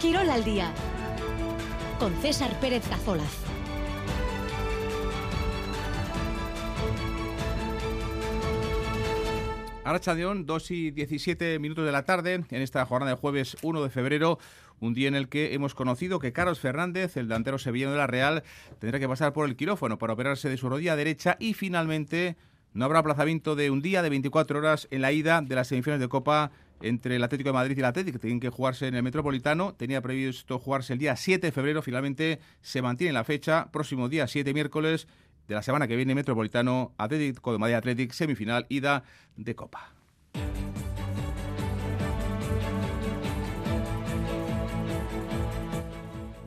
Quirol al día con César Pérez Cazolaz. Aracha León, 2 y 17 minutos de la tarde, en esta jornada de jueves 1 de febrero, un día en el que hemos conocido que Carlos Fernández, el delantero sevillano de la Real, tendrá que pasar por el quirófano para operarse de su rodilla derecha y finalmente no habrá aplazamiento de un día de 24 horas en la ida de las semifinales de Copa entre el Atlético de Madrid y el Atlético, que tienen que jugarse en el Metropolitano. Tenía previsto jugarse el día 7 de febrero, finalmente se mantiene la fecha. Próximo día 7 miércoles de la semana que viene, Metropolitano, Atlético de Madrid Atlético, semifinal, ida de Copa.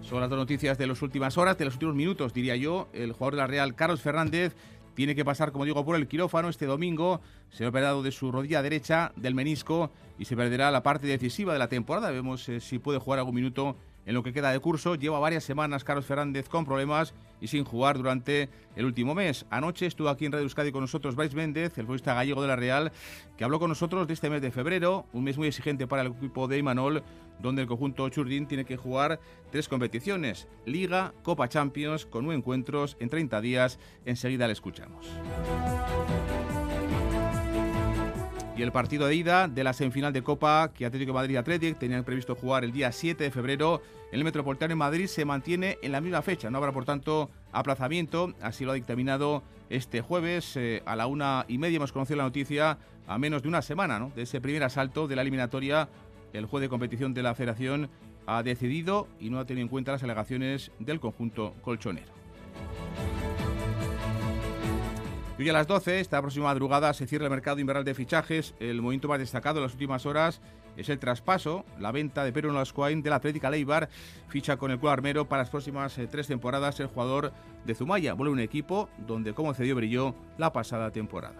Son las dos noticias de las últimas horas, de los últimos minutos, diría yo. El jugador de la Real, Carlos Fernández, tiene que pasar, como digo, por el quirófano este domingo. Se ha operado de su rodilla derecha, del menisco, y se perderá la parte decisiva de la temporada. Vemos eh, si puede jugar algún minuto en lo que queda de curso. Lleva varias semanas Carlos Fernández con problemas y sin jugar durante el último mes. Anoche estuvo aquí en Radio Euskadi con nosotros Bryce Méndez, el futbolista gallego de la Real, que habló con nosotros de este mes de febrero, un mes muy exigente para el equipo de Imanol, donde el conjunto Churdin tiene que jugar tres competiciones, Liga, Copa Champions, con nueve encuentros en 30 días. Enseguida le escuchamos. Y el partido de ida de la semifinal de Copa que Atlético de Madrid y Athletic tenían previsto jugar el día 7 de febrero en el Metropolitano en Madrid se mantiene en la misma fecha. No habrá, por tanto, aplazamiento. Así lo ha dictaminado este jueves. Eh, a la una y media hemos conocido la noticia a menos de una semana de ese primer asalto de la eliminatoria. El juez de competición de la Federación ha decidido y no ha tenido en cuenta las alegaciones del conjunto colchonero. Y a las 12, esta próxima madrugada, se cierra el mercado invernal de fichajes. El movimiento más destacado en las últimas horas es el traspaso, la venta de Pedro Nolascoain de la Atlética Leibar. Ficha con el club armero para las próximas eh, tres temporadas el jugador de Zumaya. Vuelve un equipo donde, como cedió, brilló la pasada temporada.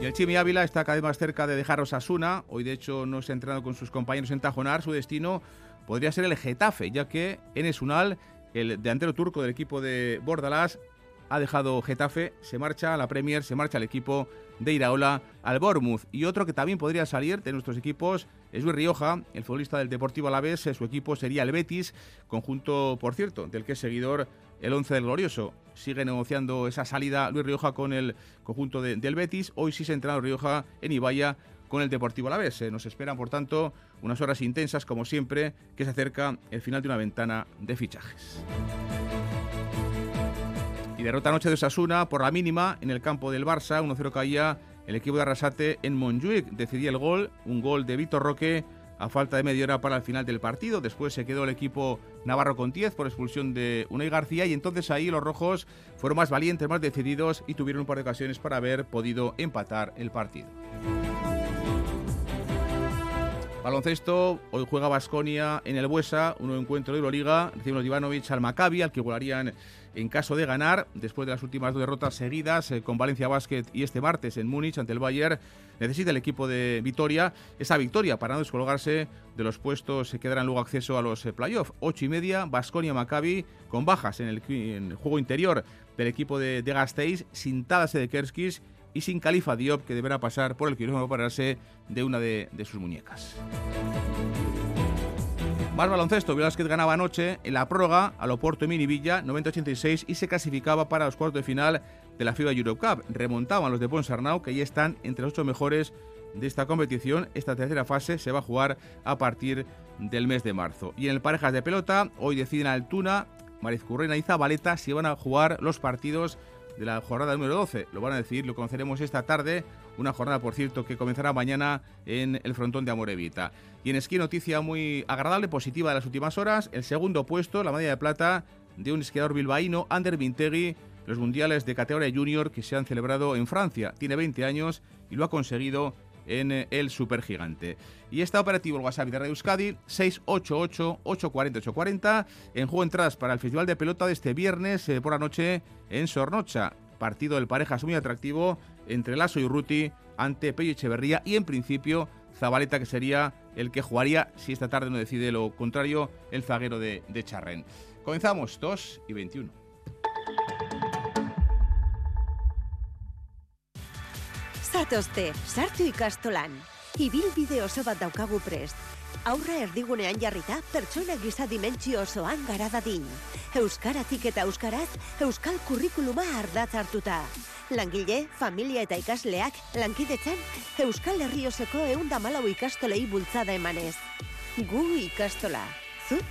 Y el Chimi Ávila está cada vez más cerca de dejar Osasuna. Hoy, de hecho, no se ha entrenado con sus compañeros en Tajonar. Su destino podría ser el Getafe, ya que Enes Unal el delantero turco del equipo de Bordalás ha dejado Getafe, se marcha a la Premier, se marcha al equipo de Iraola al Bournemouth. Y otro que también podría salir de nuestros equipos es Luis Rioja, el futbolista del Deportivo Alavés. Su equipo sería el Betis, conjunto, por cierto, del que es seguidor el 11 del Glorioso. Sigue negociando esa salida Luis Rioja con el conjunto del Betis. Hoy sí se ha Rioja en Ibaya con el Deportivo Alavés. Nos esperan, por tanto, unas horas intensas, como siempre, que se acerca el final de una ventana de fichajes. Y derrota anoche de Osasuna por la mínima en el campo del Barça, 1-0 caía el equipo de Arrasate en Montjuic. Decidía el gol, un gol de Víctor Roque a falta de media hora para el final del partido. Después se quedó el equipo Navarro con 10 por expulsión de Unai García y entonces ahí los rojos fueron más valientes, más decididos y tuvieron un par de ocasiones para haber podido empatar el partido. Baloncesto, hoy juega Basconia en el Buesa, un nuevo encuentro de Euroliga. Recibimos Ivanovic al Maccabi, al que volarían en caso de ganar, después de las últimas dos derrotas seguidas eh, con Valencia Basket y este martes en Múnich ante el Bayern. Necesita el equipo de Vitoria esa victoria para no descolgarse de los puestos que quedarán luego acceso a los eh, playoffs. Ocho y media, Basconia Maccabi con bajas en el, juego interior del equipo de, de Gasteiz, sin Tadas de Kerskis y sin Califa Diop, que deberá pasar por el quirófano para pararse de una de, sus muñecas. Más baloncesto, Velázquez ganaba anoche en la prórroga al Oporto Mini Villa 90-86 y se clasificaba para los cuartos de final de la FIBA Europe. Remontaban los de Ponsarnau, que ya están entre los ocho mejores de esta competición. Esta tercera fase se va a jugar a partir del mes de marzo. Y en el parejas de pelota, hoy deciden Altuna, Marizcurrena y Zabaleta si van a jugar los partidos de la jornada número 12. Lo van a decir, lo conoceremos esta tarde. Una jornada, por cierto, que comenzará mañana en el frontón de Amorevita. Y en esquí, noticia muy agradable, positiva de las últimas horas. El segundo puesto, la medalla de plata de un esquiador bilbaíno, Ander Vintegui, los mundiales de categoría junior que se han celebrado en Francia. Tiene 20 años y lo ha conseguido en el supergigante. Y está operativo el WhatsApp de Radio Euskadi 688-840-840 en juego entradas para el Festival de Pelota de este viernes eh, por la noche en Sornocha. Partido del parejas muy atractivo entre Lasso y Ruti ante Pello Echeverría y en principio Zabaleta que sería el que jugaría si esta tarde no decide lo contrario el zaguero de, de Charren. Comenzamos 2 y 21. Zatozte, sartu ikastolan. Ibilbide oso bat daukagu prest. Aurra erdigunean jarrita, pertsona gisa dimentsio osoan gara dadin. Euskaratik eta euskaraz, euskal kurrikuluma ardatz hartuta. Langile, familia eta ikasleak, lankidetzen, euskal herrioseko eunda malau ikastolei bultzada emanez. Gu ikastola. Zu?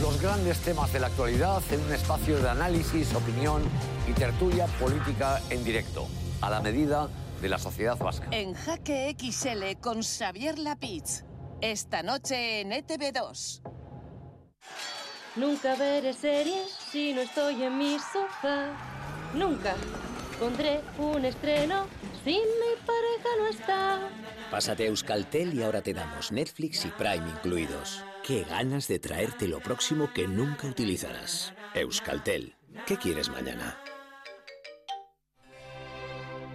Los grandes temas de la actualidad en un espacio de análisis, opinión y tertulia política en directo, a la medida de la sociedad vasca. En Jaque XL con Xavier Lapitz. Esta noche en ETV2. Nunca veré series si no estoy en mi sofá. Nunca pondré un estreno si mi pareja no está. Pásate a Euskaltel y ahora te damos Netflix y Prime incluidos. Qué ganas de traerte lo próximo que nunca utilizarás. Euskaltel. ¿Qué quieres mañana?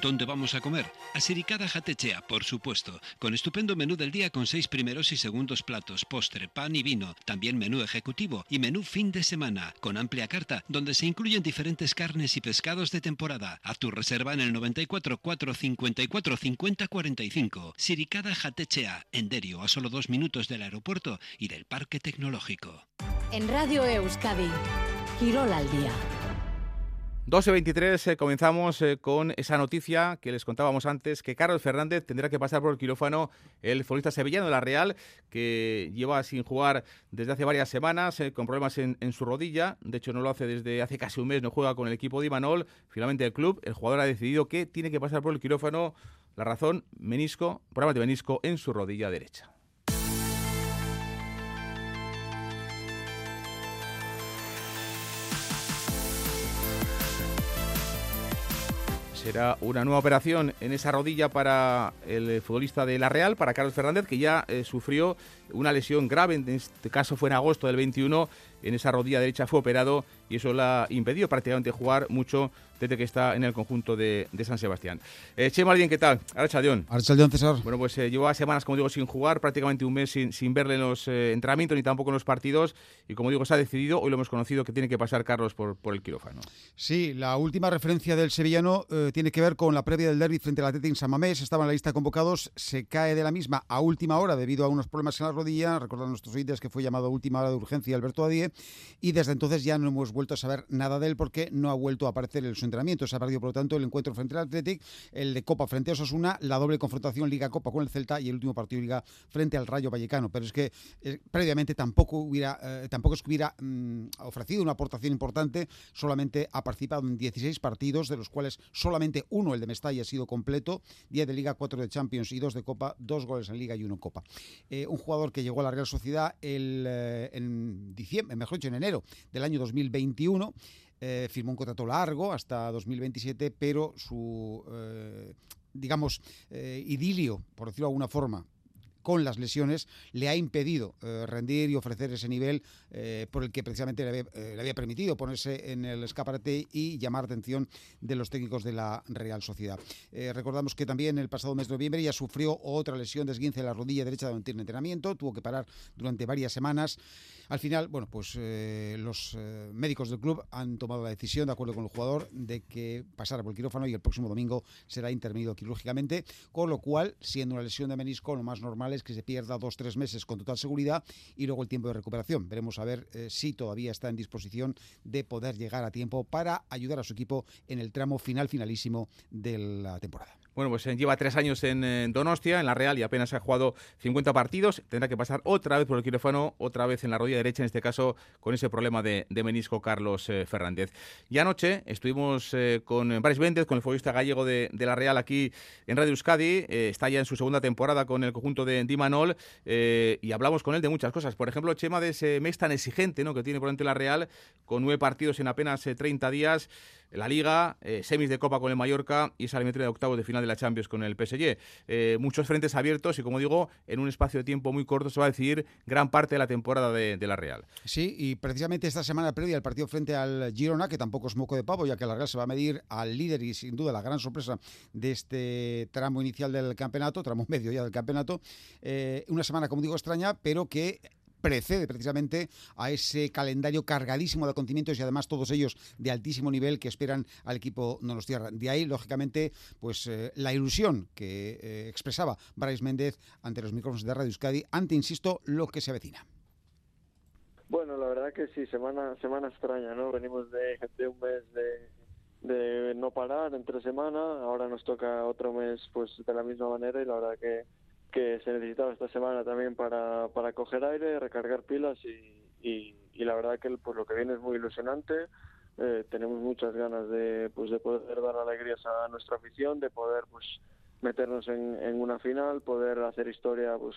¿Dónde vamos a comer? A Siricada Jatechea, por supuesto, con estupendo menú del día con seis primeros y segundos platos, postre, pan y vino, también menú ejecutivo y menú fin de semana, con amplia carta, donde se incluyen diferentes carnes y pescados de temporada. Haz tu reserva en el 94 454 50 45. Siricada Jatechea, en Derio, a solo dos minutos del aeropuerto y del Parque Tecnológico. En Radio Euskadi, Quirol al día. 12.23 eh, comenzamos eh, con esa noticia que les contábamos antes, que Carlos Fernández tendrá que pasar por el quirófano, el futbolista sevillano de la Real, que lleva sin jugar desde hace varias semanas, eh, con problemas en, en, su rodilla, de hecho no lo hace desde hace casi un mes, no juega con el equipo de Imanol, finalmente el club, el jugador ha decidido que tiene que pasar por el quirófano, la razón, menisco, problema de menisco en su rodilla derecha. Será una nueva operación en esa rodilla para el futbolista de La Real, para Carlos Fernández, que ya eh, sufrió una lesión grave, en este caso fue en agosto del 21, en esa rodilla derecha fue operado y eso le ha impedido prácticamente jugar mucho desde que está en el conjunto de, de San Sebastián. Eh, che Mardien, ¿qué tal? Archaldeón. Archaldeón, César. Bueno, pues eh, llevaba semanas, como digo, sin jugar, prácticamente un mes sin, sin verle en los eh, entrenamientos ni tampoco en los partidos. Y como digo, se ha decidido, hoy lo hemos conocido, que tiene que pasar Carlos por, por el quirófano. Sí, la última referencia del sevillano eh, tiene que ver con la previa del derby frente al Atlético en San Mamés. Estaba en la lista de convocados, se cae de la misma a última hora debido a unos problemas en la rodilla. Recordad a nuestros oyentes que fue llamado a última hora de urgencia Alberto Adie. Y desde entonces ya no hemos vuelto a saber nada de él porque no ha vuelto a aparecer en su entrenamiento. Se ha perdido, por lo tanto, el encuentro frente al Athletic, el de Copa frente a Osasuna, la doble confrontación Liga-Copa con el Celta y el último partido Liga frente al Rayo Vallecano. Pero es que eh, previamente tampoco hubiera, eh, tampoco es que hubiera mm, ofrecido una aportación importante, solamente ha participado en 16 partidos, de los cuales solamente uno, el de Mestalla, ha sido completo, 10 de Liga, 4 de Champions y 2 de Copa, dos goles en Liga y uno en Copa. Eh, un jugador que llegó a la Real Sociedad el, en diciembre, mejor en enero del año 2021. Eh, firmó un contrato largo hasta 2027, pero su, eh, digamos, eh, idilio, por decirlo de alguna forma, con las lesiones le ha impedido eh, rendir y ofrecer ese nivel eh, por el que precisamente le había, eh, le había, permitido ponerse en el escaparate y llamar atención de los técnicos de la Real Sociedad. Eh, recordamos que también el pasado mes de noviembre ya sufrió otra lesión de esguince de la rodilla derecha durante el entrenamiento, tuvo que parar durante varias semanas. Al final, bueno, pues eh, los médicos del club han tomado la decisión, de acuerdo con el jugador, de que pasara por el quirófano y el próximo domingo será intervenido quirúrgicamente, con lo cual, siendo una lesión de menisco, lo más normal es que se pierda dos tres meses con total seguridad y luego el tiempo de recuperación. Veremos a ver eh, si todavía está en disposición de poder llegar a tiempo para ayudar a su equipo en el tramo final finalísimo de la temporada. Bueno, pues eh, lleva tres años en Donostia, en la Real, y apenas ha jugado 50 partidos. Tendrá que pasar otra vez por el quirófano, otra vez en la rodilla derecha, en este caso con ese problema de, menisco Carlos eh, Fernández. Y anoche estuvimos eh, con Brais Méndez, con el futbolista gallego de, la Real aquí en Radio Euskadi. Está ya en su segunda temporada con el conjunto de Dimanol y hablamos con él de muchas cosas. Por ejemplo, Chema, de ese mes tan exigente ¿no? que tiene por delante la Real, con nueve partidos en apenas 30 días. La Liga, eh, semis de Copa con el Mallorca y esa eliminatoria de octavos de final de la Champions con el PSG. Eh, muchos frentes abiertos y, como digo, en un espacio de tiempo muy corto se va a decidir gran parte de la temporada de, la Real. Sí, y precisamente esta semana previa al partido frente al Girona, que tampoco es moco de pavo, ya que la Real se va a medir al líder y sin duda la gran sorpresa de este tramo inicial del campeonato, tramo medio ya del campeonato. Eh, una semana, como digo, extraña, pero que precede precisamente a ese calendario cargadísimo de acontecimientos y además todos ellos de altísimo nivel que esperan al equipo Donostiarra. De ahí, lógicamente, pues eh, la ilusión que eh, expresaba Brais Méndez ante los micrófonos de Radio Euskadi ante, insisto, lo que se avecina. Bueno, la verdad que sí, semana semana extraña, ¿no? Venimos de, de un mes de, de no parar entre semana, ahora nos toca otro mes pues de la misma manera y la verdad que que se necesitaba esta semana también para, para coger aire, recargar pilas y, y, la verdad que pues, lo que viene es muy ilusionante. Eh, tenemos muchas ganas de, pues, de poder dar alegrías a nuestra afición, de poder pues, meternos en, en una final, poder hacer historia pues,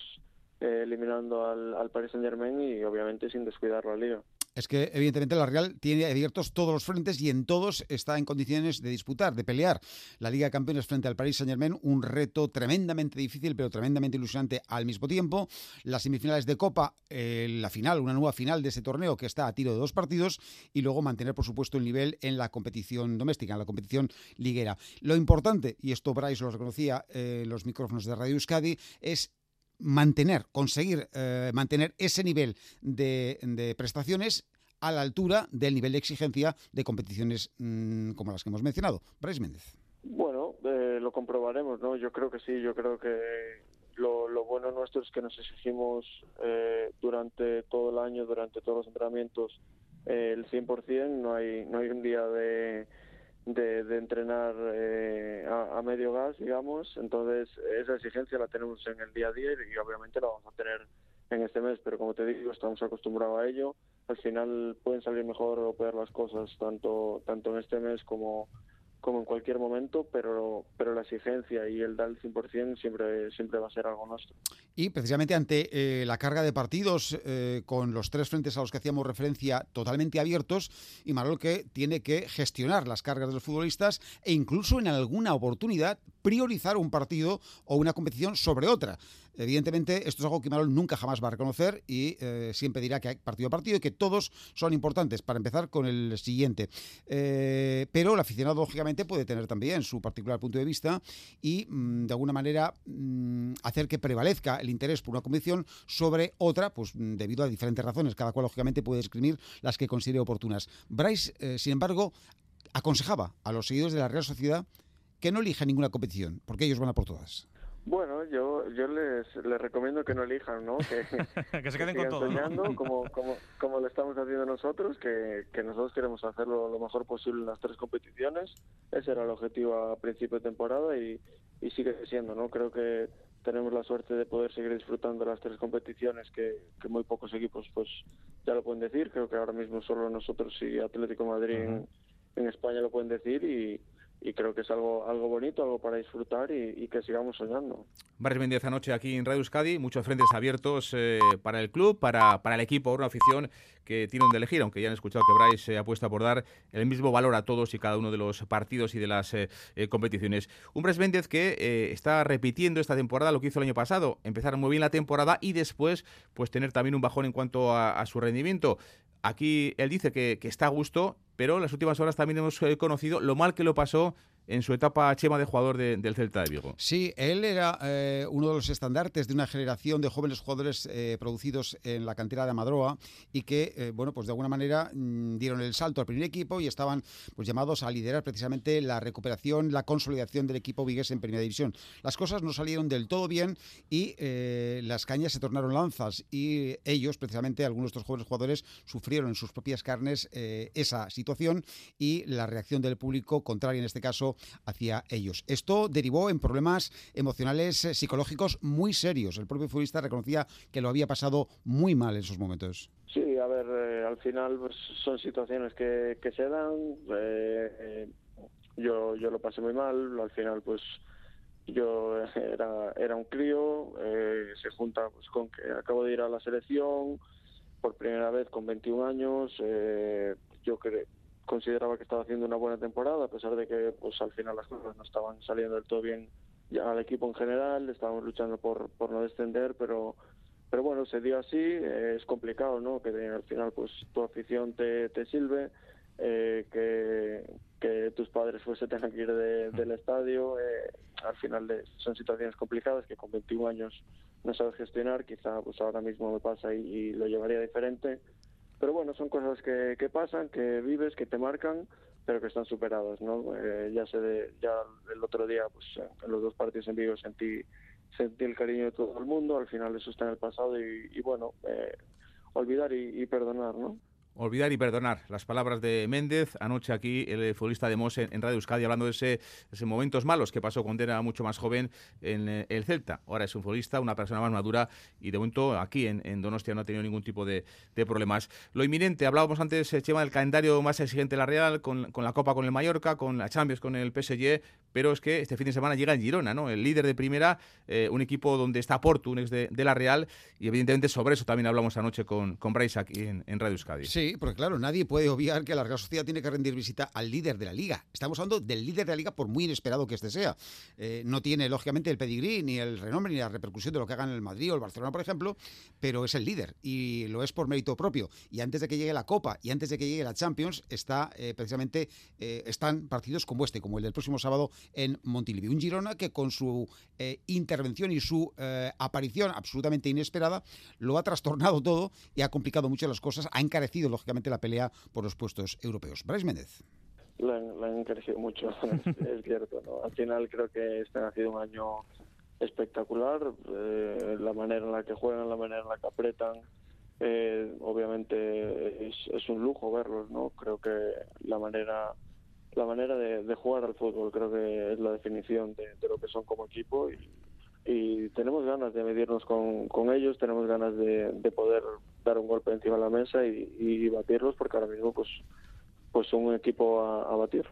eh, eliminando al, al Paris Saint Germain y obviamente sin descuidar la liga es que evidentemente la Real tiene abiertos todos los frentes y en todos está en condiciones de disputar, de pelear. La Liga de Campeones frente al Paris Saint-Germain, un reto tremendamente difícil, pero tremendamente ilusionante al mismo tiempo. Las semifinales de Copa, eh, la final, una nueva final de ese torneo que está a tiro de dos partidos y luego mantener, por supuesto, el nivel en la competición doméstica, en la competición liguera. Lo importante, y esto Bryce lo reconocía en los micrófonos de Radio Euskadi, es mantener, conseguir eh, mantener ese nivel de, prestaciones a la altura del nivel de exigencia de competiciones mm, como las que hemos mencionado. Bryce Méndez. Bueno, eh, lo comprobaremos, ¿no? Yo creo que sí, yo creo que lo, bueno nuestro es que nos exigimos eh, durante todo el año, durante todos los entrenamientos, el 100%, no hay, no hay un día de de, entrenar eh, a, medio gas, digamos. Entonces, esa exigencia la tenemos en el día a día y, obviamente la vamos a tener en este mes, pero como te digo, estamos acostumbrados a ello. Al final pueden salir mejor o peor las cosas, tanto, tanto en este mes como, como en cualquier momento, pero, pero la exigencia y el dar el 100% siempre, siempre va a ser algo nuestro. Y precisamente ante eh, la carga de partidos, eh, con los tres frentes a los que hacíamos referencia totalmente abiertos, y Marol que tiene que gestionar las cargas de los futbolistas e incluso en alguna oportunidad priorizar un partido o una competición sobre otra. Evidentemente, esto es algo que Marol nunca jamás va a reconocer y eh, siempre dirá que hay partido a partido y que todos son importantes. Para empezar con el siguiente. Eh, pero el aficionado, lógicamente, puede tener también su particular punto de vista y, mm, de alguna manera, mm, hacer que prevalezca el interés por una competición sobre otra, pues mm, debido a diferentes razones. Cada cual, lógicamente, puede escribir las que considere oportunas. Bryce, eh, sin embargo, aconsejaba a los seguidores de la Real Sociedad que no elijan ninguna competición, porque ellos van a por todas. Bueno, yo yo les, les recomiendo que no elijan, ¿no? Que, que se queden con todo. Soñando, como, como, como lo estamos haciendo nosotros, que, que nosotros queremos hacerlo lo mejor posible en las tres competiciones. Ese era el objetivo a principio de temporada y, y sigue siendo, ¿no? Creo que tenemos la suerte de poder seguir disfrutando de las tres competiciones que, que muy pocos equipos pues ya lo pueden decir. Creo que ahora mismo solo nosotros y Atlético Madrid en, en España lo pueden decir y y creo que es algo algo bonito, algo para disfrutar y, que sigamos soñando. Barrio Méndez anoche aquí en Radio Euskadi, muchos frentes abiertos eh, para el club, para, para el equipo, una afición que tiene donde elegir, aunque ya han escuchado que Bryce eh, apuesta por dar el mismo valor a todos y cada uno de los partidos y de las eh, competiciones. Un Bryce Méndez que está repitiendo esta temporada lo que hizo el año pasado, empezar muy bien la temporada y después pues tener también un bajón en cuanto a, su rendimiento. Aquí él dice que, está a gusto pero en las últimas horas también hemos eh, conocido lo mal que lo pasó en su etapa Chema de jugador del Celta de Vigo. Sí, él era eh, uno de los estandartes de una generación de jóvenes jugadores eh, producidos en la cantera de Amadroa y que, eh, bueno, pues de alguna manera mm, dieron el salto al primer equipo y estaban pues llamados a liderar precisamente la recuperación, la consolidación del equipo vigués en Primera División. Las cosas no salieron del todo bien y las cañas se tornaron lanzas y ellos, precisamente algunos de estos jóvenes jugadores, sufrieron en sus propias carnes esa situación y la reacción del público, contraria en este caso hacia ellos. Esto derivó en problemas emocionales eh, psicológicos muy serios. El propio futbolista reconocía que lo había pasado muy mal en esos momentos. Sí, a ver, eh, al final pues, son situaciones que, que se dan. Eh, yo, yo lo pasé muy mal. Al final, pues yo era, era un crío. se junta pues, con que acabo de ir a la selección por primera vez con 21 años. yo creo consideraba que estaba haciendo una buena temporada, a pesar de que pues al final las cosas no estaban saliendo del todo bien ya al equipo en general, estábamos luchando por, por no descender, pero pero bueno, se dio así, es complicado, ¿no? Que al final pues tu afición te, te sirve, eh, que, que tus padres pues se tengan que ir del estadio, eh, al final de, son situaciones complicadas que con 21 años no sabes gestionar, quizá pues ahora mismo me pasa y, lo llevaría diferente, pero bueno, son cosas que, que, pasan, que vives, que te marcan, pero que están superadas, ¿no? Eh, ya sé de, ya el otro día, pues en los dos partidos en vivo sentí sentí el cariño de todo el mundo, al final eso está en el pasado y, bueno, eh, olvidar y perdonar, ¿no? Olvidar y perdonar. Las palabras de Méndez, anoche aquí el futbolista de Mos en, Radio Euskadi, hablando de ese, momentos malos que pasó cuando era mucho más joven en eh, el Celta. Ahora es un futbolista, una persona más madura y de momento aquí en, Donostia no ha tenido ningún tipo de, problemas. Lo inminente, hablábamos antes, eh, Chema, del calendario más exigente de la Real, con, la Copa con el Mallorca, con la Champions con el PSG, pero es que este fin de semana llega el Girona, ¿no? El líder de primera, eh, un equipo donde está Porto, un ex de, la Real, y evidentemente sobre eso también hablamos anoche con, con aquí en, en Radio Euskadi. Sí, porque claro, nadie puede obviar que la Real Sociedad tiene que rendir visita al líder de la liga. Estamos hablando del líder de la liga por muy inesperado que este sea. Eh, no tiene, lógicamente, el pedigrí, ni el renombre, ni la repercusión de lo que hagan el Madrid o el Barcelona, por ejemplo, pero es el líder y lo es por mérito propio. Y antes de que llegue la Copa y antes de que llegue la Champions, está eh, precisamente eh, están partidos como este, como el del próximo sábado en Montilivi. Un Girona que con su intervención y su aparición absolutamente inesperada lo ha trastornado todo y ha complicado mucho las cosas, ha encarecido, lógicamente, la pelea por los puestos europeos. Bryce Méndez. La, han encarecido mucho, es, cierto. ¿no? Al final creo que este ha sido un año espectacular. Eh, la manera en la que juegan, la manera en la que apretan, eh, obviamente es, un lujo verlos, ¿no? Creo que la manera la manera de, jugar al fútbol creo que es la definición de, lo que son como equipo y, y tenemos ganas de medirnos con, con ellos, tenemos ganas de, de, poder dar un golpe encima de la mesa y, y, batirlos porque ahora mismo pues, pues un equipo a, batir.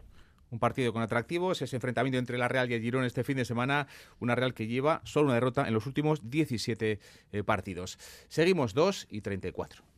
Un partido con atractivos, ese enfrentamiento entre la Real y el Girón este fin de semana, una Real que lleva solo una derrota en los últimos 17 eh, partidos. Seguimos 2 y 34.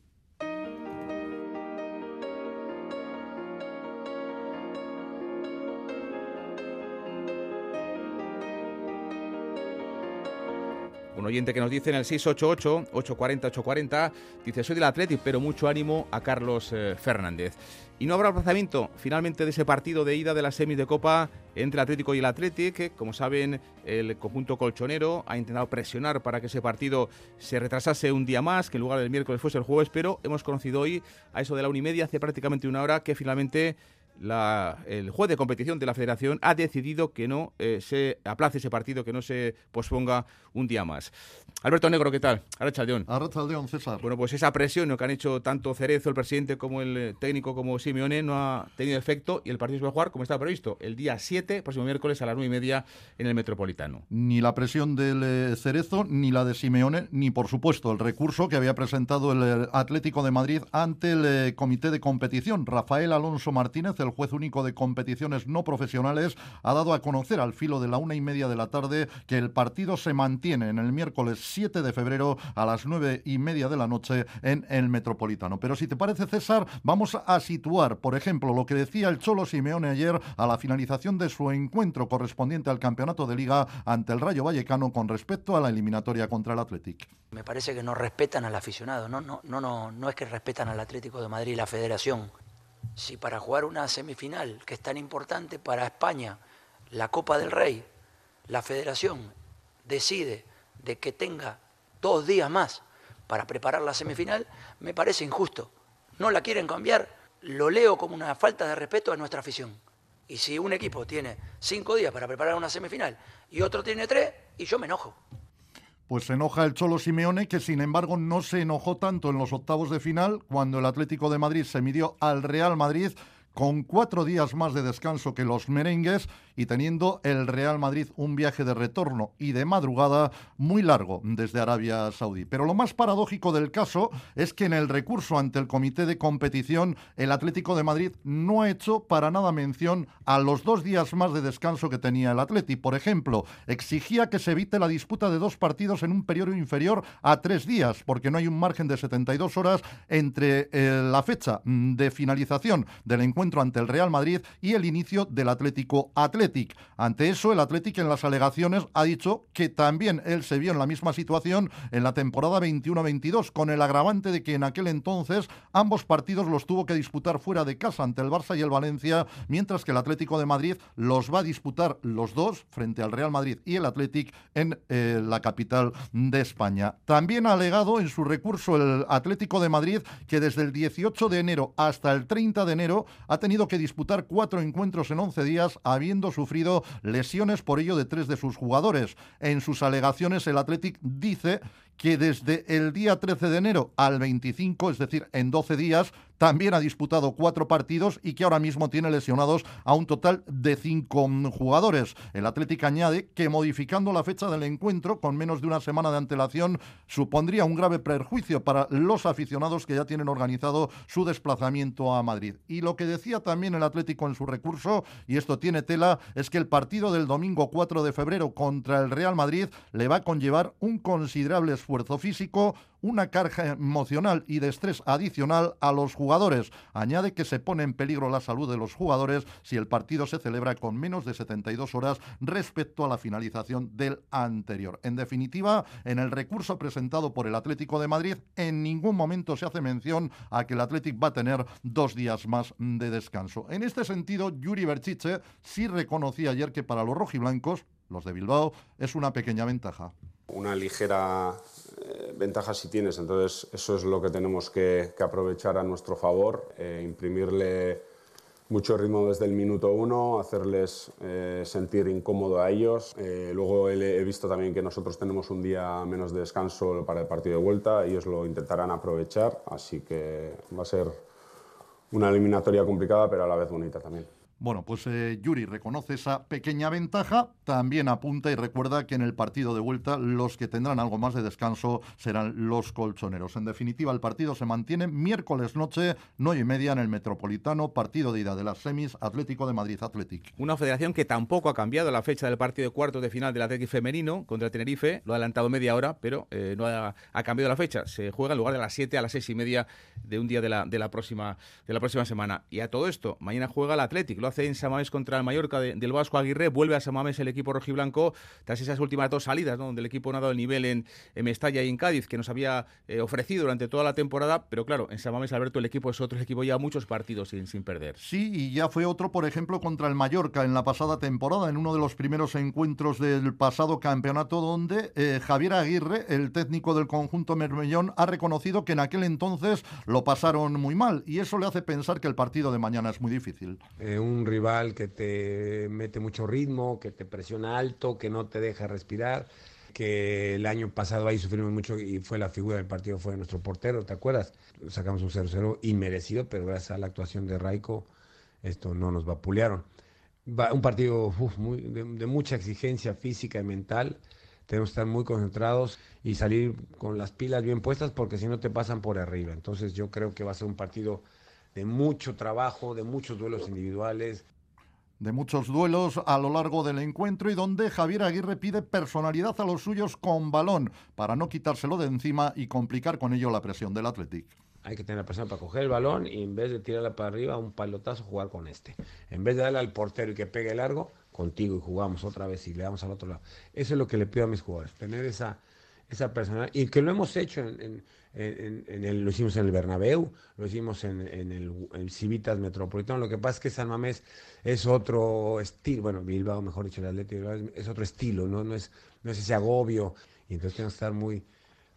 Un oyente que nos dice en el 688-840-840, dice, soy del Atlético, pero mucho ánimo a Carlos eh, Fernández. Y no habrá aplazamiento finalmente de ese partido de ida de las semis de Copa entre el Atlético y el Atlético, que como saben el conjunto colchonero ha intentado presionar para que ese partido se retrasase un día más, que en lugar del miércoles fuese el jueves, pero hemos conocido hoy a eso de la una y media, hace prácticamente una hora, que finalmente el juez de competición de la federación ha decidido que no eh, se aplace ese partido, que no se posponga un día más. Alberto Negro, ¿qué tal? Arrachaldeón. Arrachaldeón, César. Bueno, pues esa presión que han hecho tanto Cerezo, el presidente, como el eh, técnico, como Simeone, no ha tenido efecto y el partido se va a jugar como estaba previsto, el día 7, próximo miércoles a las 9 y media en el Metropolitano. Ni la presión del eh, Cerezo, ni la de Simeone, ni por supuesto el recurso que había presentado el Atlético de Madrid ante el comité de competición. Rafael Alonso Martínez, el el juez único de competiciones no profesionales, ha dado a conocer al filo de la una y media de la tarde que el partido se mantiene en el miércoles 7 de febrero a las nueve y media de la noche en el Metropolitano. Pero si te parece, César, vamos a situar, por ejemplo, lo que decía el Cholo Simeone ayer a la finalización de su encuentro correspondiente al campeonato de liga ante el Rayo Vallecano con respecto a la eliminatoria contra el Athletic. Me parece que no respetan al aficionado, no, no, no, no, no es que respetan al Atlético de Madrid y la federación si para jugar una semifinal que es tan importante para España, la Copa del Rey, la federación decide de que tenga dos días más para preparar la semifinal, me parece injusto. No la quieren cambiar, lo leo como una falta de respeto a nuestra afición. Y si un equipo tiene cinco días para preparar una semifinal y otro tiene tres, y yo me enojo. Pues se enoja el Cholo Simeone, que sin embargo no se enojó tanto en los octavos de final, cuando el Atlético de Madrid se midió al Real Madrid con cuatro días más de descanso que los merengues y teniendo el Real Madrid un viaje de retorno y de madrugada muy largo desde Arabia Saudí. Pero lo más paradójico del caso es que en el recurso ante el comité de competición el Atlético de Madrid no ha hecho para nada mención a los dos días más de descanso que tenía el Atlético. Por ejemplo, exigía que se evite la disputa de dos partidos en un periodo inferior a tres días, porque no hay un margen de 72 horas entre eh, la fecha de finalización del encuentro ante el Real Madrid y el inicio del Atlético Ante eso, el Athletic en las alegaciones ha dicho que también él se vio en la misma situación en la temporada 21-22, con el agravante de que en aquel entonces ambos partidos los tuvo que disputar fuera de casa ante el Barça y el Valencia, mientras que el Atlético de Madrid los va a disputar los dos frente al Real Madrid y el Athletic en eh, la capital de España. También ha alegado en su recurso el Atlético de Madrid que desde el 18 de enero hasta el 30 de enero ha tenido que disputar cuatro encuentros en 11 días, habiendo sufrido lesiones por ello de tres de sus jugadores. En sus alegaciones, el Athletic dice que desde el día 13 de enero al 25, es decir, en 12 días, también ha disputado cuatro partidos y que ahora mismo tiene lesionados a un total de cinco jugadores. El Atlético añade que modificando la fecha del encuentro con menos de una semana de antelación supondría un grave perjuicio para los aficionados que ya tienen organizado su desplazamiento a Madrid. Y lo que decía también el Atlético en su recurso, y esto tiene tela, es que el partido del domingo 4 de febrero contra el Real Madrid le va a conllevar un considerable esfuerzo físico, una carga emocional y de estrés adicional a los jugadores. Añade que se pone en peligro la salud de los jugadores si el partido se celebra con menos de 72 horas respecto a la finalización del anterior. En definitiva, en el recurso presentado por el Atlético de Madrid, en ningún momento se hace mención a que el Atlético va a tener dos días más de descanso. En este sentido, Yuri Berchiche sí reconocía ayer que para los rojiblancos, los de Bilbao, es una pequeña ventaja. Una ligera eh, ventaja si tienes, entonces eso es lo que tenemos que, aprovechar a nuestro favor, eh, imprimirle mucho ritmo desde el minuto uno, hacerles eh, sentir incómodo a ellos. luego he, visto también que nosotros tenemos un día menos de descanso para el partido de vuelta, ellos lo intentarán aprovechar, así que va a ser una eliminatoria complicada, pero a la vez bonita también. Bueno, pues eh, Yuri reconoce esa pequeña ventaja, también apunta y recuerda que en el partido de vuelta los que tendrán algo más de descanso serán los colchoneros. En definitiva, el partido se mantiene miércoles noche, nueve y media en el Metropolitano, partido de ida de las semis, Atlético de Madrid Athletic. Una federación que tampoco ha cambiado la fecha del partido de cuartos de final del Atlético femenino contra Tenerife, lo ha adelantado media hora, pero eh, no ha, cambiado la fecha. Se juega en lugar de las siete a las seis y media de un día de la, de la, próxima, de la próxima semana. Y a todo esto, mañana juega el Atlético hace en Samamés contra el Mallorca del Vasco Aguirre, vuelve a Samamés el equipo rojiblanco tras esas últimas dos salidas, donde el equipo no ha dado el nivel en, Mestalla y en Cádiz que nos había eh, ofrecido durante toda la temporada, pero claro, en Samamés Alberto el equipo es otro equipo ya muchos partidos sin, sin perder. Sí, y ya fue otro, por ejemplo, contra el Mallorca en la pasada temporada, en uno de los primeros encuentros del pasado campeonato, donde eh, Javier Aguirre, el técnico del conjunto Mermellón, ha reconocido que en aquel entonces lo pasaron muy mal, y eso le hace pensar que el partido de mañana es muy difícil. Eh, un rival que te mete mucho ritmo, que te presiona alto, que no te deja respirar, que el año pasado ahí sufrimos mucho y fue la figura del partido, fue nuestro portero, ¿te acuerdas? Sacamos un 0-0 inmerecido, pero gracias a la actuación de Raico, esto no nos vapulearon. un partido de, de mucha exigencia física y mental, tenemos que estar muy concentrados y salir con las pilas bien puestas porque si no te pasan por arriba. Entonces yo creo que va a ser un partido de mucho trabajo, de muchos duelos individuales, de muchos duelos a lo largo del encuentro y donde Javier Aguirre pide personalidad a los suyos con balón para no quitárselo de encima y complicar con ello la presión del Athletic. Hay que tener la presión para coger el balón y en vez de tirarla para arriba, un palotazo, jugar con este. En vez de darle al portero y que pegue largo, contigo y jugamos otra vez y le damos al otro lado. Eso es lo que le pido a mis jugadores, tener esa, esa personalidad. Y que lo hemos hecho en en, el, lo hicimos en el Bernabéu, lo hicimos en, el, Civitas Metropolitano. Lo que pasa es que San Mamés es otro estilo, bueno, Bilbao, mejor dicho, el Atlético es otro estilo, ¿no? No, es, no es ese agobio. Y entonces tenemos que estar muy,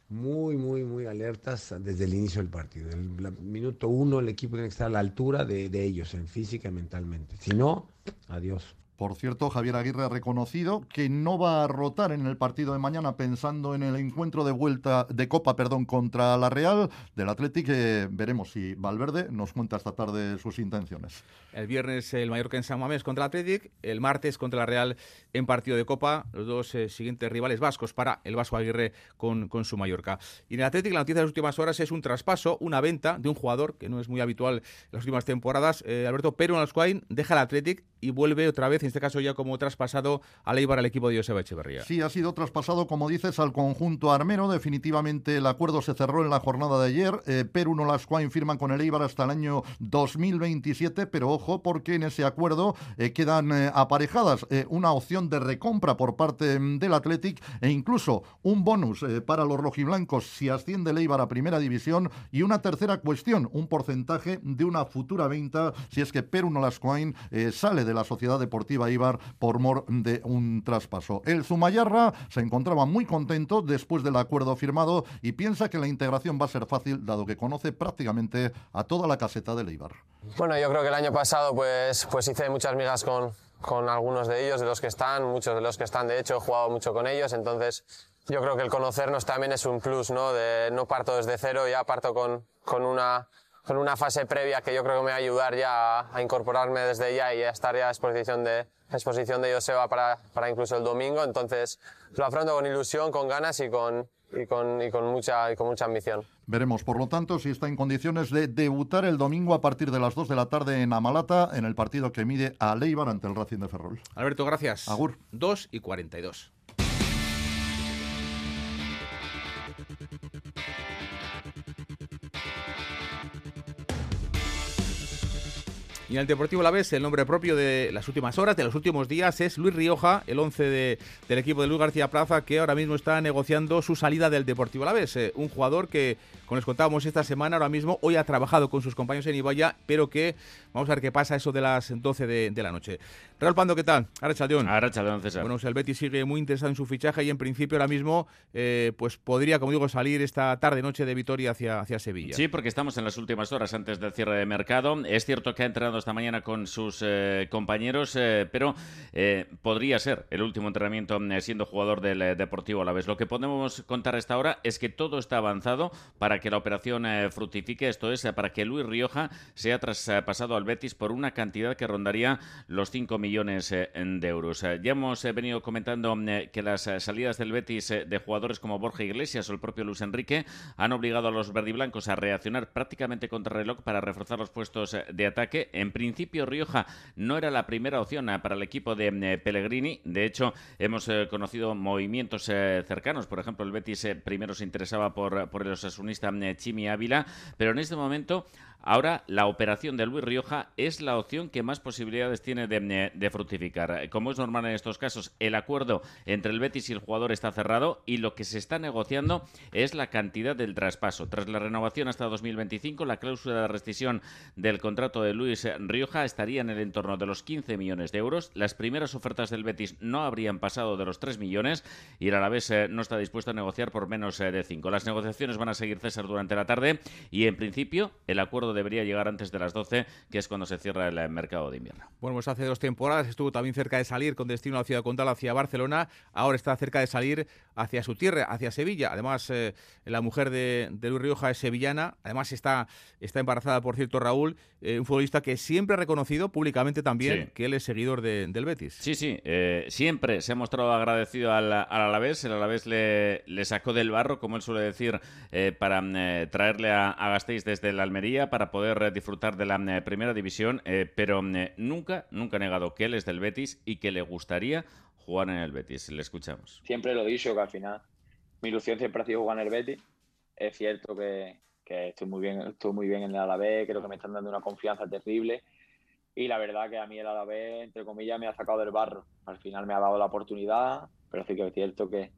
muy, muy, muy alertas desde el inicio del partido. El, minuto uno el equipo tiene que estar a la altura de, de ellos, en física y mentalmente. Si no, adiós. Por cierto, Javier Aguirre ha reconocido que no va a rotar en el partido de mañana pensando en el encuentro de vuelta de Copa, perdón, contra la Real del Atlético. veremos si Valverde nos cuenta esta tarde sus intenciones. El viernes el Mallorca en San Mamés contra el Atlético, el martes contra la Real en partido de Copa, los dos eh, siguientes rivales vascos para el Vasco Aguirre con, con su Mallorca. Y en el Atlético la noticia de las últimas horas es un traspaso, una venta de un jugador que no es muy habitual en las últimas temporadas. Eh, Alberto Pero Alsquain deja el Atlético y vuelve otra vez, en este caso ya como traspasado a Leibar al equipo de Joseba Echeverría. Sí, ha sido traspasado, como dices, al conjunto armero. Definitivamente el acuerdo se cerró en la jornada de ayer. Eh, Perú no las firman con el Eibar hasta el año 2027, pero ojo porque en ese acuerdo eh, quedan eh, aparejadas una opción de recompra por parte mm, del Athletic e incluso un bonus para los rojiblancos si asciende el Eibar a primera división y una tercera cuestión, un porcentaje de una futura venta si es que Perú no las sale de la Sociedad Deportiva Eibar por mor de un traspaso. El Zumayarra se encontraba muy contento después del acuerdo firmado y piensa que la integración va a ser fácil dado que conoce prácticamente a toda la caseta del Eibar. Bueno, yo creo que el año pasado pues, pues hice muchas migas con, con algunos de ellos, de los que están, muchos de los que están, de hecho, he jugado mucho con ellos, entonces yo creo que el conocernos también es un plus, ¿no? De, no parto desde cero, ya parto con, con, una, con una fase previa que yo creo que me va a ayudar ya a, a incorporarme desde ya y a estar ya a exposición de, a exposición de Joseba para, para incluso el domingo, entonces lo afronto con ilusión, con ganas y con, y con, y con, mucha, y con mucha ambición. Veremos, por lo tanto, si está en condiciones de debutar el domingo a partir de las 2 de la tarde en Amalata, en el partido que mide a Leibar ante el Racing de Ferrol. Alberto, gracias. Agur. 2 y 42. Y en el Deportivo La Vez, el nombre propio de las últimas horas, de los últimos días, es Luis Rioja, el 11 de, del equipo de Luis García Plaza, que ahora mismo está negociando su salida del Deportivo La Vez. Eh, un jugador que, como les contábamos esta semana, ahora mismo, hoy ha trabajado con sus compañeros en Ibaya, pero que vamos a ver qué pasa eso de las 12 de, de la noche. Real Pando, ¿qué tal? Arrachaldeón. Arrachaldeón, César. Bueno, o sea, el Betis sigue muy interesado en su fichaje y en principio ahora mismo eh, pues podría, como digo, salir esta tarde-noche de Vitoria hacia, hacia Sevilla. Sí, porque estamos en las últimas horas antes del cierre de mercado. Es cierto que ha entrenado esta mañana con sus eh, compañeros, eh, pero podría ser el último entrenamiento siendo jugador del Deportivo a la vez. Lo que podemos contar a esta hora es que todo está avanzado para que la operación fructifique, esto es, para que Luis Rioja sea traspasado al Betis por una cantidad que rondaría los 5 millones eh, de euros. Eh, ya hemos eh, venido comentando que las salidas del Betis de jugadores como Borja Iglesias o el propio Luis Enrique han obligado a los verdiblancos a reaccionar prácticamente contra reloj para reforzar los puestos de ataque. En principio, Rioja no era la primera opción para el equipo de Pellegrini. De hecho, hemos conocido movimientos cercanos. Por ejemplo, el Betis primero se interesaba por, por el osasunista Chimi Ávila, pero en este momento Ahora la operación de Luis Rioja es la opción que más posibilidades tiene de, eh, de, fructificar. Como es normal en estos casos, el acuerdo entre el Betis y el jugador está cerrado y lo que se está negociando es la cantidad del traspaso. Tras la renovación hasta 2025, la cláusula de rescisión del contrato de Luis Rioja estaría en el entorno de los 15 millones de euros. Las primeras ofertas del Betis no habrían pasado de los 3 millones y el Alavés eh, no está dispuesto a negociar por menos eh, de 5. Las negociaciones van a seguir César durante la tarde y en principio el acuerdo debería llegar antes de las 12, que es cuando se cierra el mercado de invierno. Bueno, pues hace dos temporadas estuvo también cerca de salir con destino a la ciudad condal hacia Barcelona, ahora está cerca de salir hacia su tierra, hacia Sevilla. Además, eh, la mujer de, de, Luis Rioja es sevillana, además está, está embarazada, por cierto, Raúl, eh, un futbolista que siempre ha reconocido públicamente también sí. que él es seguidor de, del Betis. Sí, sí, eh, siempre se ha mostrado agradecido al, al Alavés, el Alavés le, le, sacó del barro, como él suele decir, eh, para traerle a, a Gasteiz desde la Almería, para poder eh, disfrutar de la eh, primera división, eh, pero nunca, nunca ha negado que él es del Betis y que le gustaría jugar en el Betis. Le escuchamos. Siempre lo he dicho, que al final mi ilusión siempre ha sido jugar en el Betis. Es cierto que, que estoy muy bien, estoy muy bien en el Alavés, creo que me están dando una confianza terrible. Y la verdad que a mí el Alavés, entre comillas, me ha sacado del barro. Al final me ha dado la oportunidad, pero sí que es cierto que,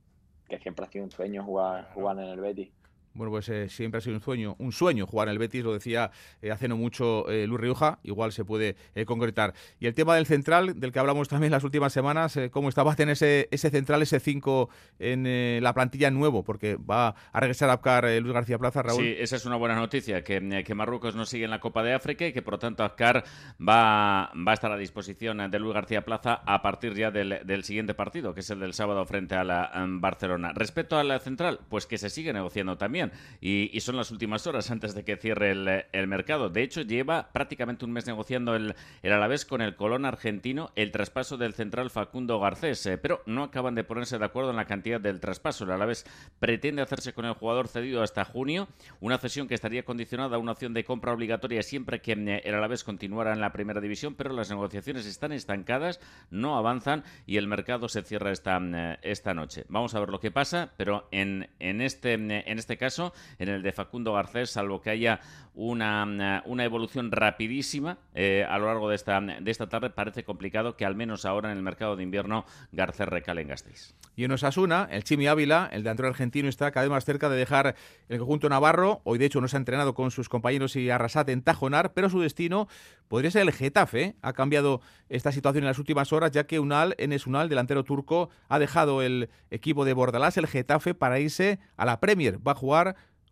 que siempre ha sido un sueño jugar, jugar en el Betis. Bueno, pues eh, siempre ha sido un sueño, un sueño jugar en el Betis, lo decía eh, hace no mucho eh, Luis Rioja, igual se puede concretar. Y el tema del central, del que hablamos también las últimas semanas, ¿cómo estaba a tener ese, ese central, ese 5 en la plantilla nuevo? Porque va a regresar a Apcar Luis García Plaza, Raúl. Sí, esa es una buena noticia, que, que, Marruecos no sigue en la Copa de África y que por lo tanto Apcar va, va a estar a disposición de Luis García Plaza a partir ya del, del siguiente partido, que es el del sábado frente a la Barcelona. Respecto al central, pues que se sigue negociando también Y, son las últimas horas antes de que cierre el, mercado. De hecho, lleva prácticamente un mes negociando el, el Alavés con el Colón argentino el traspaso del central Facundo Garcés, eh, pero no acaban de ponerse de acuerdo en la cantidad del traspaso. El Alavés pretende hacerse con el jugador cedido hasta junio, una cesión que estaría condicionada a una opción de compra obligatoria siempre que eh, el Alavés continuara en la primera división, pero las negociaciones están estancadas, no avanzan y el mercado se cierra esta, eh, esta noche. Vamos a ver lo que pasa, pero en, en, este, en este caso, en el de Facundo Garcés, salvo que haya una, una evolución rapidísima a lo largo de esta, de esta tarde, parece complicado que al menos ahora en el mercado de invierno Garcés recale en Gasteiz. Y en Osasuna, el Chimi Ávila, el delantero argentino, está cada vez más cerca de dejar el conjunto navarro. Hoy, de hecho, no se ha entrenado con sus compañeros y Arrasate en Tajonar, pero su destino podría ser el Getafe. ¿eh? Ha cambiado esta situación en las últimas horas, ya que Unal, Enes Unal, delantero turco, ha dejado el equipo de Bordalás, el Getafe, para irse a la Premier. Va a jugar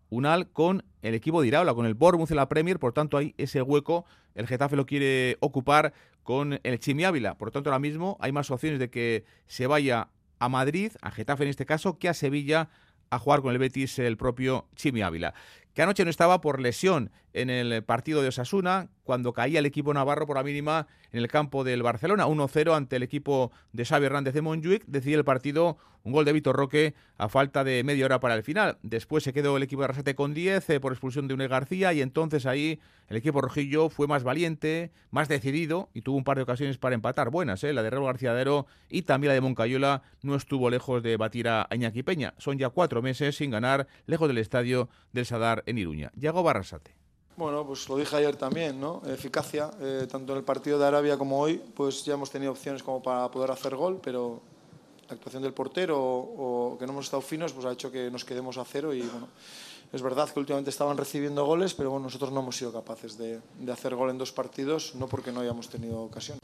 Unal con el equipo de Iraola, con el Bournemouth en la Premier, por tanto hay ese hueco, el Getafe lo quiere ocupar con el Chimi Ávila, por tanto ahora mismo hay más opciones de que se vaya a Madrid, a Getafe en este caso, que a Sevilla a jugar con el Betis el propio Chimi Ávila, que anoche no estaba por lesión en el partido de Osasuna, cuando caía el equipo navarro por la mínima en el campo del Barcelona, 1-0 ante el equipo de Xavi Hernández de Montjuic, decidió el partido un gol de Vitor Roque a falta de media hora para el final. Después se quedó el equipo de Arrasate con 10 eh, por expulsión de Une García y entonces ahí el equipo rojillo fue más valiente, más decidido y tuvo un par de ocasiones para empatar buenas. Eh. La de Rebo Garciadero y también la de Moncayola no estuvo lejos de batir a Iñaki Peña. Son ya cuatro meses sin ganar lejos del estadio del Sadar en Iruña. Yago Barrasate. Bueno, pues lo dije ayer también, ¿no? Eficacia, eh, tanto en el partido de Arabia como hoy, pues ya hemos tenido opciones como para poder hacer gol, pero la actuación del portero o, que no hemos estado finos, pues ha hecho que nos quedemos a cero y bueno, es verdad que últimamente estaban recibiendo goles, pero bueno, nosotros no hemos sido capaces de, de hacer gol en dos partidos, no porque no hayamos tenido ocasión.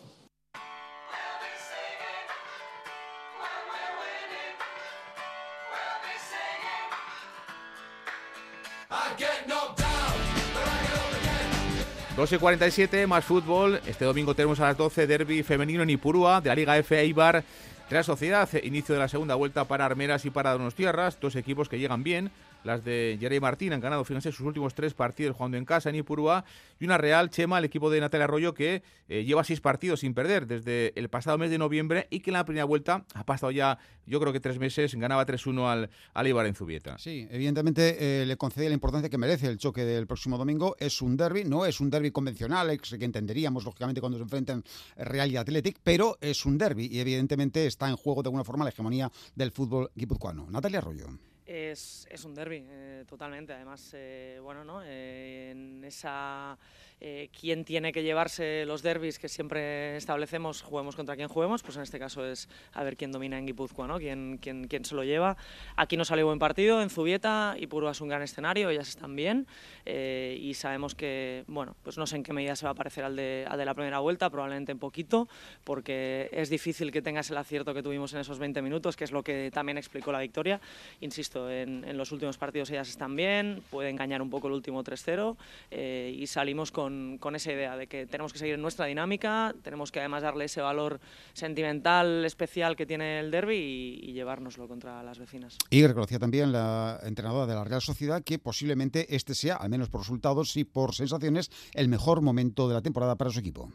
12 47, más fútbol. Este domingo tenemos a las 12 derby femenino en Ipurúa de la Liga F Eibar. La sociedad, inicio de la segunda vuelta para Armeras y para Tierras, dos equipos que llegan bien las de Jerry Martín han ganado, fíjense, sus últimos tres partidos jugando en casa en Ipurúa. Y una Real Chema, el equipo de Natalia Arroyo, que eh, lleva seis partidos sin perder desde el pasado mes de noviembre y que en la primera vuelta ha pasado ya, yo creo que tres meses, ganaba 3-1 al, al Ibar en Zubieta. Sí, evidentemente eh, le concede la importancia que merece el choque del próximo domingo. Es un derby, no es un derby convencional, que entenderíamos lógicamente cuando se enfrenten Real y Athletic, pero es un derby y evidentemente está en juego de alguna forma la hegemonía del fútbol guipuzcoano. Natalia Arroyo. Es, es un derby, eh, totalmente. Además, eh, bueno, ¿no? Eh, en esa eh, quién tiene que llevarse los derbis que siempre establecemos, juguemos contra quien juguemos, pues en este caso es a ver quién domina en Guipúzcoa, ¿no? quién, quién, quién se lo lleva. Aquí nos salió buen partido en Zubieta, y Puro es un gran escenario, ellas están bien eh, y sabemos que, bueno, pues no sé en qué medida se va a parecer al de, al de la primera vuelta, probablemente en poquito, porque es difícil que tengas el acierto que tuvimos en esos 20 minutos, que es lo que también explicó la victoria. Insisto, en, en los últimos partidos ellas están bien, puede engañar un poco el último 3-0 eh, y salimos con con, esa idea de que tenemos que seguir nuestra dinámica, tenemos que además darle ese valor sentimental especial que tiene el derby y, llevárnoslo contra las vecinas. Y reconocía también la entrenadora de la Real Sociedad que posiblemente este sea, al menos por resultados y por sensaciones, el mejor momento de la temporada para su equipo.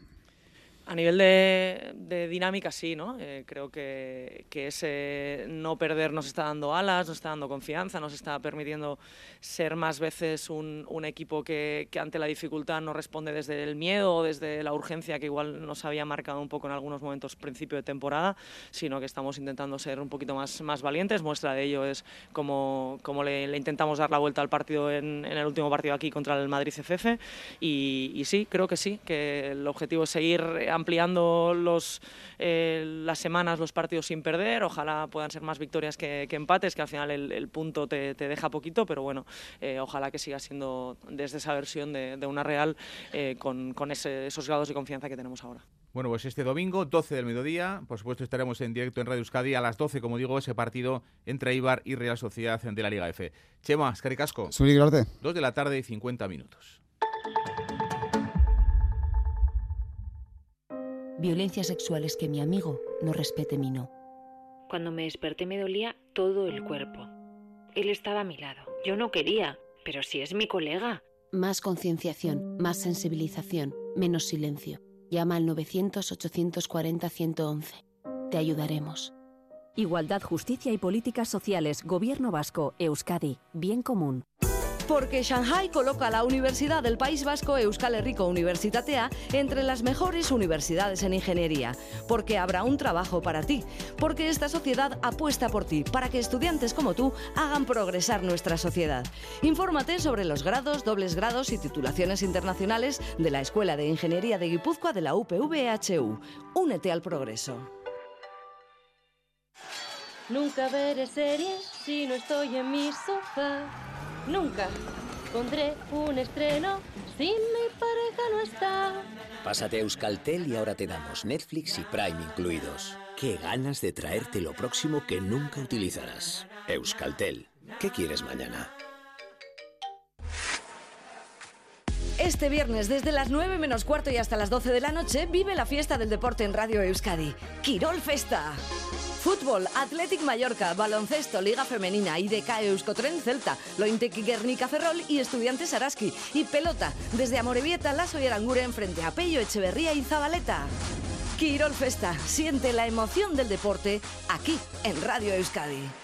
A nivel de, dinámica, sí, ¿no? Eh, creo que, que, ese no perder nos está dando alas, nos está dando confianza, nos está permitiendo ser más veces un, equipo que, que, ante la dificultad no responde desde el miedo o desde la urgencia que igual nos había marcado un poco en algunos momentos principio de temporada, sino que estamos intentando ser un poquito más, más valientes. Muestra de ello es como, como le, intentamos dar la vuelta al partido en, en, el último partido aquí contra el Madrid CFF y, y sí, creo que sí, que el objetivo es seguir ampliando los, eh, las semanas, los partidos sin perder. Ojalá puedan ser más victorias que, empates, que al final el, punto te, deja poquito, pero bueno, eh, ojalá que siga siendo desde esa versión de, una Real eh, con, esos grados de confianza que tenemos ahora. Bueno, pues este domingo, 12 del mediodía, por supuesto estaremos en directo en Radio Euskadi a las 12, como digo, ese partido entre Ibar y Real Sociedad de la Liga F. Chema, Escaricasco. Dos de la tarde y 50 minutos. Violencia sexual es que mi amigo no respete mi no. Cuando me desperté me dolía todo el cuerpo. Él estaba a mi lado, Yo no quería, pero si es mi colega. Más concienciación, más sensibilización, menos silencio. Llama al 900-840-111. Te ayudaremos. Igualdad, Justicia y Políticas Sociales, Gobierno Vasco, Euskadi, Bien Común. Porque Shanghai coloca a la Universidad del País Vasco Euskal Herriko Universitatea entre las mejores universidades en ingeniería. Porque habrá un trabajo para ti. Porque esta sociedad apuesta por ti para que estudiantes como tú hagan progresar nuestra sociedad. Infórmate sobre los grados, dobles grados y titulaciones internacionales de la Escuela de Ingeniería de Guipúzcoa de la UPVHU. Únete al progreso. Nunca veré series si no estoy en mi sofá. Nunca pondré un estreno si mi pareja no está. Pásate a Euskaltel y ahora te damos Netflix y Prime incluidos. Qué ganas de traerte lo próximo que nunca utilizarás. Euskaltel. ¿Qué quieres mañana? Este viernes, desde las 9 menos cuarto y hasta las 12 de la noche, vive la fiesta del deporte en Radio Euskadi. Quirol Festa. Fútbol, Athletic Mallorca, baloncesto, Liga Femenina, IDK Euskotren Celta, Lointec Guernica Ferrol y Estudiantes Araski. Y pelota, desde Amorebieta, Lazo y Aranguren frente a Pello, Echeverría y Zabaleta. Quirol Festa, siente la emoción del deporte aquí en Radio Euskadi.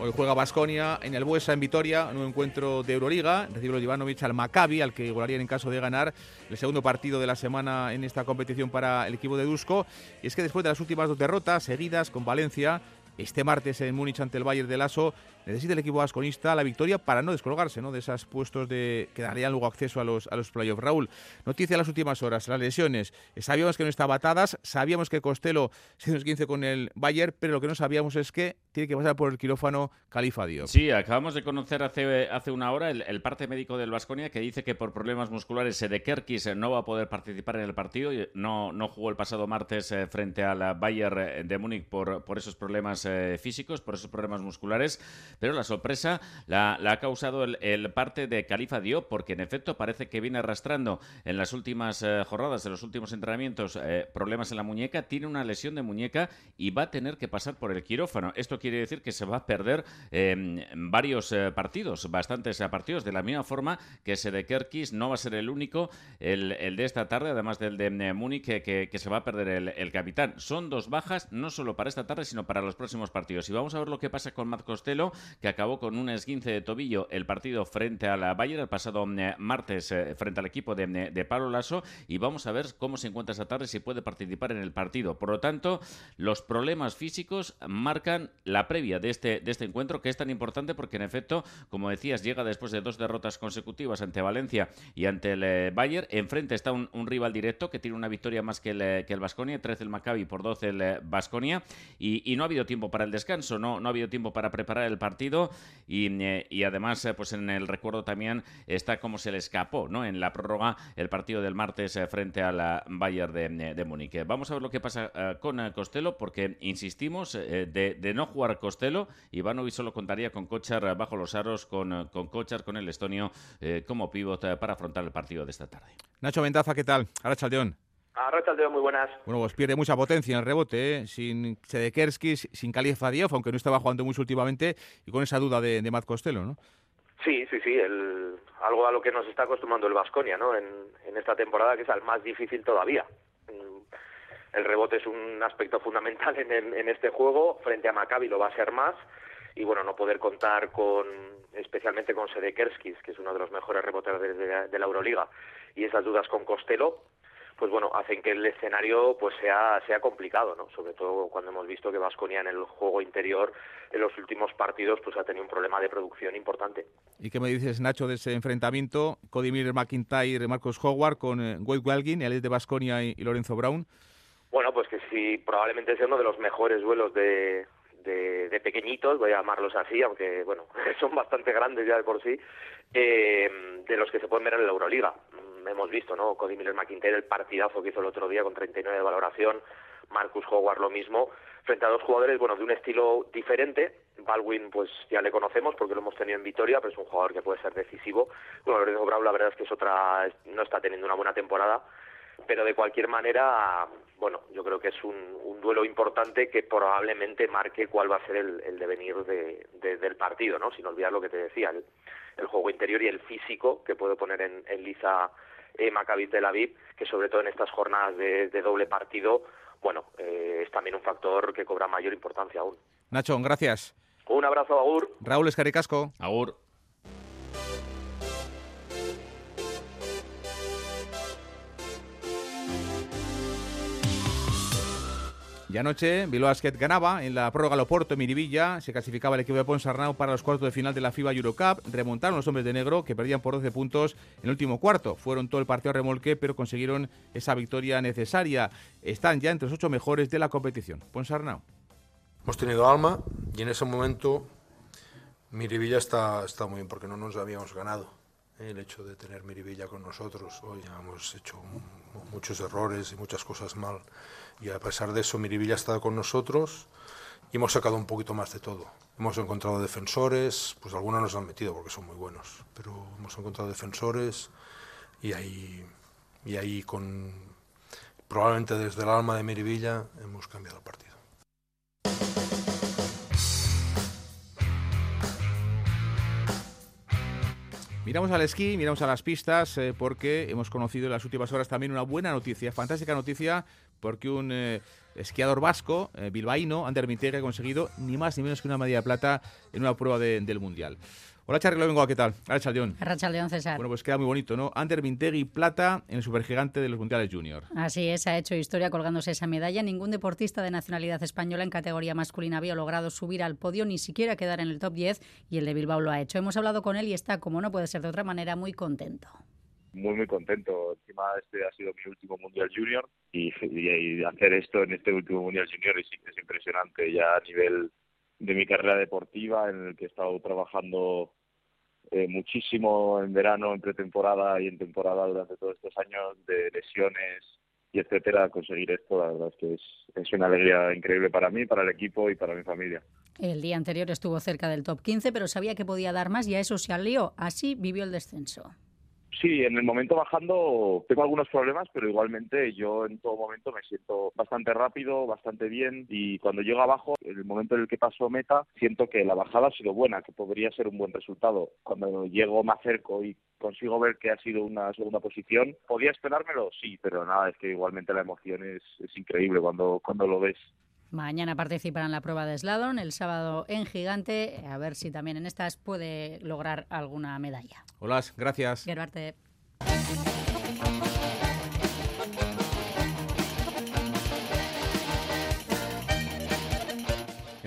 Hoy juega Basconia en el Buesa, en Vitoria, en un encuentro de Euroliga. Recibe los al Maccabi, al que igualarían en caso de ganar el segundo partido de la semana en esta competición para el equipo de Dusko. Y es que después de las últimas dos derrotas seguidas con Valencia, este martes en Múnich ante el Bayern de Lasso, necesita el equipo vasconista la victoria para no descolgarse ¿no? de esos puestos de, que darían luego acceso a los, a los playoffs. Raúl, noticia de las últimas horas, las lesiones. Sabíamos que no estaba atadas, sabíamos que Costello se nos 15 con el Bayern, pero lo que no sabíamos es que tiene que pasar por el quirófano Califa Diop. Sí, acabamos de conocer hace, hace una hora el, parte médico del Vasconia que dice que por problemas musculares Sedekerkis no va a poder participar en el partido. No, no jugó el pasado martes eh, frente a la Bayern de Múnich por, por esos problemas eh, físicos, por esos problemas musculares, pero la sorpresa la, ha causado el, parte de Califa Diop, porque en efecto parece que viene arrastrando en las últimas eh, jornadas, en los últimos entrenamientos, problemas en la muñeca, tiene una lesión de muñeca y va a tener que pasar por el quirófano. Esto quiere decir que se va a perder varios partidos, bastantes partidos, de la misma forma que Sedekerkis no va a ser el único, el, de esta tarde, además del de Múnich, que, que, se va a perder el, el capitán. Son dos bajas, no solo para esta tarde, sino para los próximos partidos. Y vamos a ver lo que pasa con Matt Costello, que acabó con un esguince de tobillo el partido frente a la Bayern el pasado eh, martes eh, frente al equipo de, de Pablo Lasso. Y vamos a ver cómo se encuentra esta tarde, si puede participar en el partido. Por lo tanto, los problemas físicos marcan la previa de este, de este encuentro, que es tan importante porque, en efecto, como decías, llega después de dos derrotas consecutivas ante Valencia y ante el eh, Bayern. Enfrente está un, rival directo que tiene una victoria más que el, que el Basconia, 13 el Maccabi por 12 el Basconia. Y, y no ha habido tiempo para el descanso, no, no ha habido tiempo para preparar el partido y, eh, además eh, pues en el recuerdo también está como se le escapó ¿no? en la prórroga el partido del martes eh, frente a la Bayern de, de Múnich. Vamos a ver lo que pasa con Costello porque insistimos de, de, no jugar Costello, Ivanovic solo contaría con Kochar bajo los aros, con, con Kochar, con el estonio como pivot para afrontar el partido de esta tarde. Nacho Ventaza, ¿qué tal? Ahora Chaldeón. Muy buenas. Bueno, pues pierde mucha potencia en el rebote, ¿eh? sin Sedekerski, sin Khalifa Diop, aunque no estaba jugando mucho últimamente, y con esa duda de, de Matt Costello, ¿no? Sí, sí, sí, el, algo a lo que nos está acostumbrando el Vasconia, ¿no? En, en esta temporada, que es el más difícil todavía. Mm, el rebote es un aspecto fundamental en, en este juego, frente a Maccabi lo va a ser más, y bueno, no poder contar con, especialmente con Sedekerskis, que es uno de los mejores reboteros de, de, de la Euroliga, y esas dudas con Costello, pues bueno, hacen que el escenario pues sea, sea complicado, ¿no? Sobre todo cuando hemos visto que Vasconia en el juego interior en los últimos partidos pues ha tenido un problema de producción importante. ¿Y qué me dices, Nacho, de ese enfrentamiento? Cody Miller, McIntyre, Marcos Howard con eh, Wade Welgin, el de Vasconia y, Lorenzo Brown. Bueno, pues que sí, probablemente sea uno de los mejores duelos de, de, de, pequeñitos, voy a llamarlos así, aunque bueno, son bastante grandes ya de por sí, eh, de los que se pueden ver en la Euroliga hemos visto, ¿no? Cody Miller McIntyre, el partidazo que hizo el otro día con 39 de valoración, Marcus Howard lo mismo, frente a dos jugadores, bueno, de un estilo diferente, Baldwin pues ya le conocemos porque lo hemos tenido en Vitoria, pero es un jugador que puede ser decisivo. Bueno, Lorenzo Bravo la verdad es que es otra, no está teniendo una buena temporada, pero de cualquier manera, bueno, yo creo que es un, un duelo importante que probablemente marque cuál va a ser el, el devenir de, de, del partido, ¿no? Sin olvidar lo que te decía, el, el juego interior y el físico que puede poner en, en liza eh, Maccabi Tel Aviv, que sobre todo en estas jornadas de, de doble partido, bueno, eh, es también un factor que cobra mayor importancia aún. Nacho, gracias. Un abrazo, Agur. Raúl Escaricasco. Agur. Y anoche Bilbao Basket ganaba en la prórroga Loporto Miribilla, se clasificaba el equipo de Ponsarnau para los cuartos de final de la FIBA Eurocup, remontaron los hombres de negro que perdían por 12 puntos en el último cuarto, fueron todo el partido a remolque pero consiguieron esa victoria necesaria, están ya entre los ocho mejores de la competición. Ponsarnau. Hemos tenido alma y en ese momento Miribilla está, está muy bien porque no nos habíamos ganado. ¿eh? El hecho de tener Miribilla con nosotros, hoy hemos hecho muchos errores y muchas cosas mal y a pesar de eso Miribilla ha estado con nosotros y hemos sacado un poquito más de todo. Hemos encontrado defensores, pues algunos nos han metido porque son muy buenos, pero hemos encontrado defensores y ahí, y ahí con probablemente desde el alma de Miribilla hemos cambiado el partido. Miramos al esquí, miramos a las pistas, eh, porque hemos conocido en las últimas horas también una buena noticia, fantástica noticia, porque un eh, esquiador vasco, eh, bilbaíno, Ander Mintegui, ha conseguido ni más ni menos que una medalla de plata en una prueba de, del Mundial. Hola Charly Lobengoa, ¿qué tal? Arracha León. Arracha León, César. Bueno, pues queda muy bonito, ¿no? Ander Mintegui, plata en el supergigante de los Mundiales Junior. Así es, ha hecho historia colgándose esa medalla. Ningún deportista de nacionalidad española en categoría masculina había logrado subir al podio, ni siquiera quedar en el top 10, y el de Bilbao lo ha hecho. Hemos hablado con él y está, como no puede ser de otra manera, muy contento muy muy contento. Encima este ha sido mi último mundial junior y, y, hacer esto en este último mundial junior es, es, impresionante ya a nivel de mi carrera deportiva en el que he estado trabajando eh, muchísimo en verano, en pretemporada y en temporada durante todos estos años de lesiones y etcétera. Conseguir esto la verdad es que es, es una alegría increíble para mí, para el equipo y para mi familia. El día anterior estuvo cerca del top 15, pero sabía que podía dar más y a eso se alió. Así vivió el descenso. Sí, en el momento bajando tengo algunos problemas, pero igualmente yo en todo momento me siento bastante rápido, bastante bien y cuando llego abajo, en el momento en el que paso meta, siento que la bajada ha sido buena, que podría ser un buen resultado. Cuando llego más cerca y consigo ver que ha sido una segunda posición, ¿podía esperármelo? Sí, pero nada, es que igualmente la emoción es, es increíble cuando, cuando lo ves. Mañana participará en la prueba de slalom, el sábado en Gigante, a ver si también en estas puede lograr alguna medalla. Hola, gracias. Gerbarte.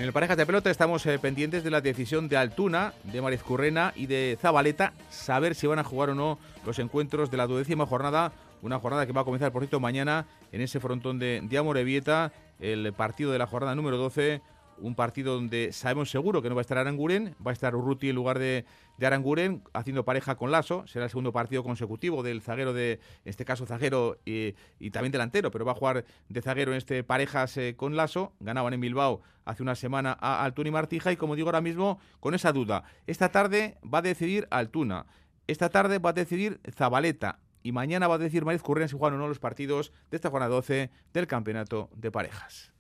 En el Parejas de Pelota estamos eh, pendientes de la decisión de Altuna, de Mariz Currena y de Zabaleta, saber si van a jugar o no los encuentros de la duodécima jornada, una jornada que va a comenzar, por cierto, mañana en ese frontón de, de Amorebieta, el partido de la jornada número 12, un partido donde sabemos seguro que no va a estar Aranguren, va a estar Urruti en lugar de, de Aranguren, haciendo pareja con Lasso, será el segundo partido consecutivo del zaguero de, en este caso zaguero y, y también delantero, pero va a jugar de zaguero en este parejas eh, con Lasso, ganaban en Bilbao hace una semana a Altuna y Martija y como digo ahora mismo con esa duda, esta tarde va a decidir Altuna, esta tarde va a decidir Zabaleta, y mañana va a decir Mariz Curren si juegan o no los partidos de esta jornada 12 del campeonato de parejas.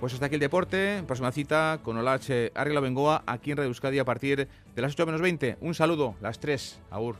Pues hasta aquí el deporte. Próxima cita con Olache Arregla Bengoa aquí en Radio Euskadi a partir de las 8 menos 20. Un saludo, las 3. Aur.